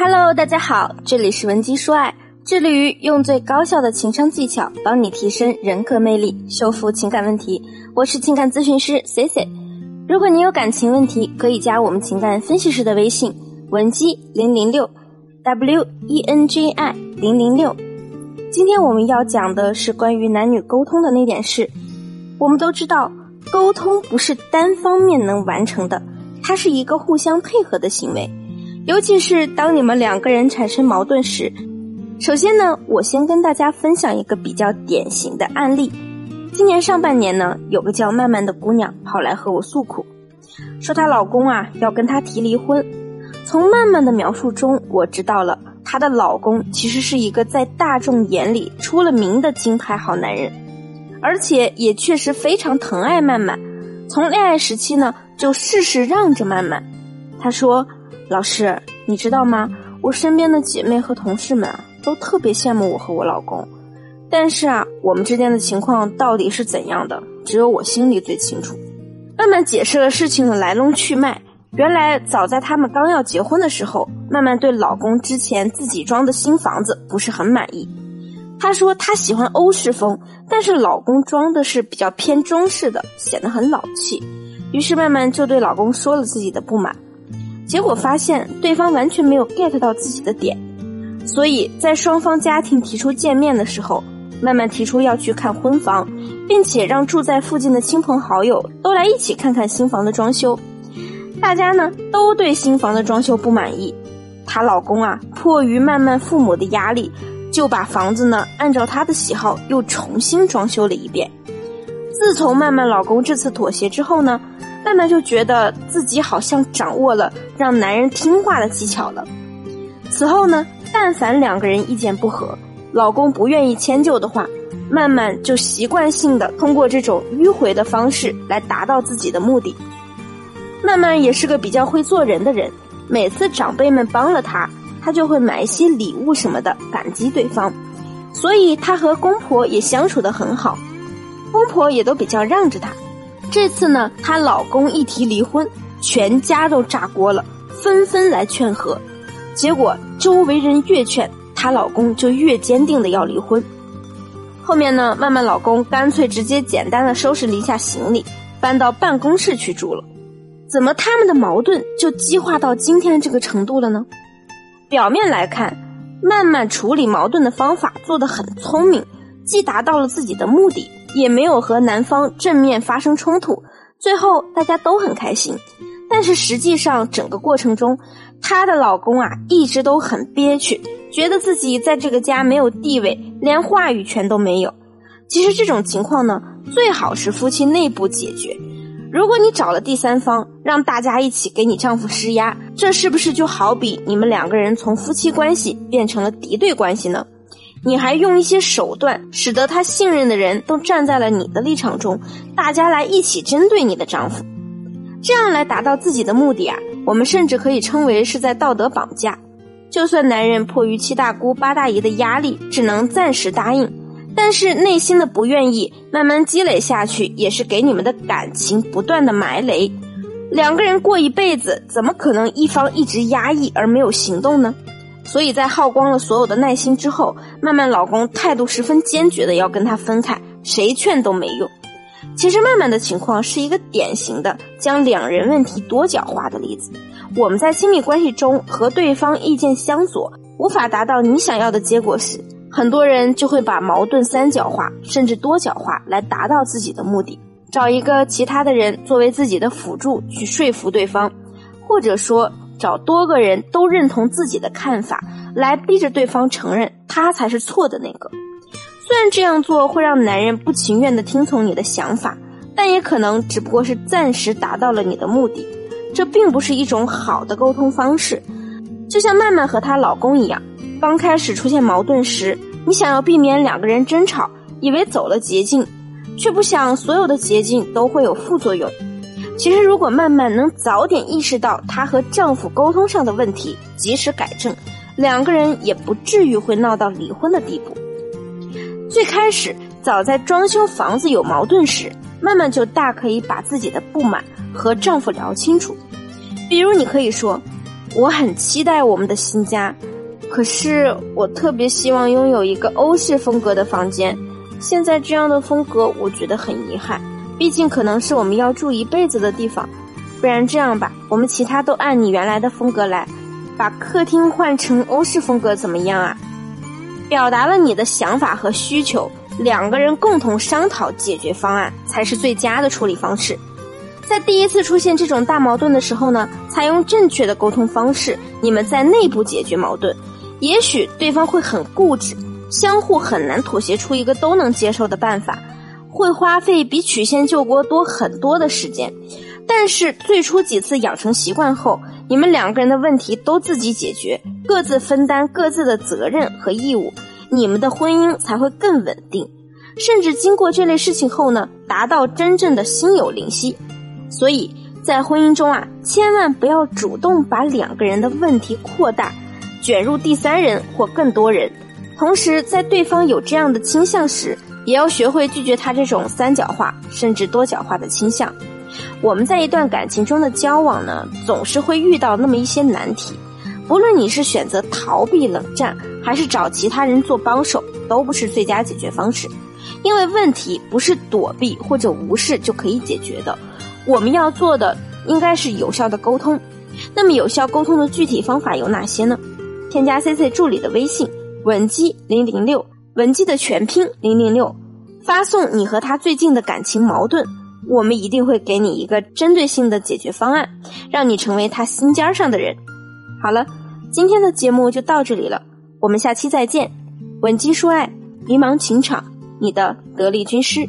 Hello，大家好，这里是文姬说爱，致力于用最高效的情商技巧帮你提升人格魅力，修复情感问题。我是情感咨询师 C C。如果你有感情问题，可以加我们情感分析师的微信文姬零零六 W E N J I 零零六。今天我们要讲的是关于男女沟通的那点事。我们都知道，沟通不是单方面能完成的，它是一个互相配合的行为。尤其是当你们两个人产生矛盾时，首先呢，我先跟大家分享一个比较典型的案例。今年上半年呢，有个叫曼曼的姑娘跑来和我诉苦，说她老公啊要跟她提离婚。从曼曼的描述中，我知道了她的老公其实是一个在大众眼里出了名的金牌好男人，而且也确实非常疼爱曼曼。从恋爱时期呢，就事事让着曼曼。他说。老师，你知道吗？我身边的姐妹和同事们啊，都特别羡慕我和我老公。但是啊，我们之间的情况到底是怎样的，只有我心里最清楚。曼曼解释了事情的来龙去脉。原来，早在他们刚要结婚的时候，曼曼对老公之前自己装的新房子不是很满意。她说她喜欢欧式风，但是老公装的是比较偏中式的，显得很老气。于是慢慢就对老公说了自己的不满。结果发现对方完全没有 get 到自己的点，所以在双方家庭提出见面的时候，曼曼提出要去看婚房，并且让住在附近的亲朋好友都来一起看看新房的装修。大家呢都对新房的装修不满意，她老公啊迫于曼曼父母的压力，就把房子呢按照他的喜好又重新装修了一遍。自从曼曼老公这次妥协之后呢。曼曼就觉得自己好像掌握了让男人听话的技巧了。此后呢，但凡两个人意见不合，老公不愿意迁就的话，曼曼就习惯性的通过这种迂回的方式来达到自己的目的。曼曼也是个比较会做人的人，每次长辈们帮了她，她就会买一些礼物什么的感激对方，所以她和公婆也相处的很好，公婆也都比较让着她。这次呢，她老公一提离婚，全家都炸锅了，纷纷来劝和。结果周围人越劝，她老公就越坚定的要离婚。后面呢，曼曼老公干脆直接简单的收拾了一下行李，搬到办公室去住了。怎么他们的矛盾就激化到今天这个程度了呢？表面来看，曼曼处理矛盾的方法做得很聪明，既达到了自己的目的。也没有和男方正面发生冲突，最后大家都很开心。但是实际上，整个过程中，她的老公啊一直都很憋屈，觉得自己在这个家没有地位，连话语权都没有。其实这种情况呢，最好是夫妻内部解决。如果你找了第三方，让大家一起给你丈夫施压，这是不是就好比你们两个人从夫妻关系变成了敌对关系呢？你还用一些手段，使得他信任的人都站在了你的立场中，大家来一起针对你的丈夫，这样来达到自己的目的啊！我们甚至可以称为是在道德绑架。就算男人迫于七大姑八大姨的压力，只能暂时答应，但是内心的不愿意慢慢积累下去，也是给你们的感情不断的埋雷。两个人过一辈子，怎么可能一方一直压抑而没有行动呢？所以在耗光了所有的耐心之后，曼曼老公态度十分坚决的要跟她分开，谁劝都没用。其实曼曼的情况是一个典型的将两人问题多角化的例子。我们在亲密关系中和对方意见相左，无法达到你想要的结果时，很多人就会把矛盾三角化甚至多角化来达到自己的目的，找一个其他的人作为自己的辅助去说服对方，或者说。找多个人都认同自己的看法，来逼着对方承认他才是错的那个。虽然这样做会让男人不情愿的听从你的想法，但也可能只不过是暂时达到了你的目的。这并不是一种好的沟通方式。就像曼曼和她老公一样，刚开始出现矛盾时，你想要避免两个人争吵，以为走了捷径，却不想所有的捷径都会有副作用。其实，如果曼曼能早点意识到她和丈夫沟通上的问题，及时改正，两个人也不至于会闹到离婚的地步。最开始，早在装修房子有矛盾时，曼曼就大可以把自己的不满和丈夫聊清楚。比如，你可以说：“我很期待我们的新家，可是我特别希望拥有一个欧式风格的房间。现在这样的风格，我觉得很遗憾，毕竟可能是我们要住一辈子的地方。不然这样吧，我们其他都按你原来的风格来，把客厅换成欧式风格，怎么样啊？表达了你的想法和需求，两个人共同商讨解决方案才是最佳的处理方式。在第一次出现这种大矛盾的时候呢，采用正确的沟通方式，你们在内部解决矛盾。也许对方会很固执，相互很难妥协出一个都能接受的办法，会花费比曲线救国多很多的时间。但是最初几次养成习惯后，你们两个人的问题都自己解决，各自分担各自的责任和义务，你们的婚姻才会更稳定，甚至经过这类事情后呢，达到真正的心有灵犀。所以在婚姻中啊，千万不要主动把两个人的问题扩大，卷入第三人或更多人。同时，在对方有这样的倾向时，也要学会拒绝他这种三角化甚至多角化的倾向。我们在一段感情中的交往呢，总是会遇到那么一些难题。不论你是选择逃避冷战，还是找其他人做帮手，都不是最佳解决方式。因为问题不是躲避或者无视就可以解决的。我们要做的应该是有效的沟通。那么，有效沟通的具体方法有哪些呢？添加 C C 助理的微信稳基零零六，文姬的全拼零零六，发送你和他最近的感情矛盾。我们一定会给你一个针对性的解决方案，让你成为他心尖上的人。好了，今天的节目就到这里了，我们下期再见。文姬说爱，迷茫情场，你的得力军师。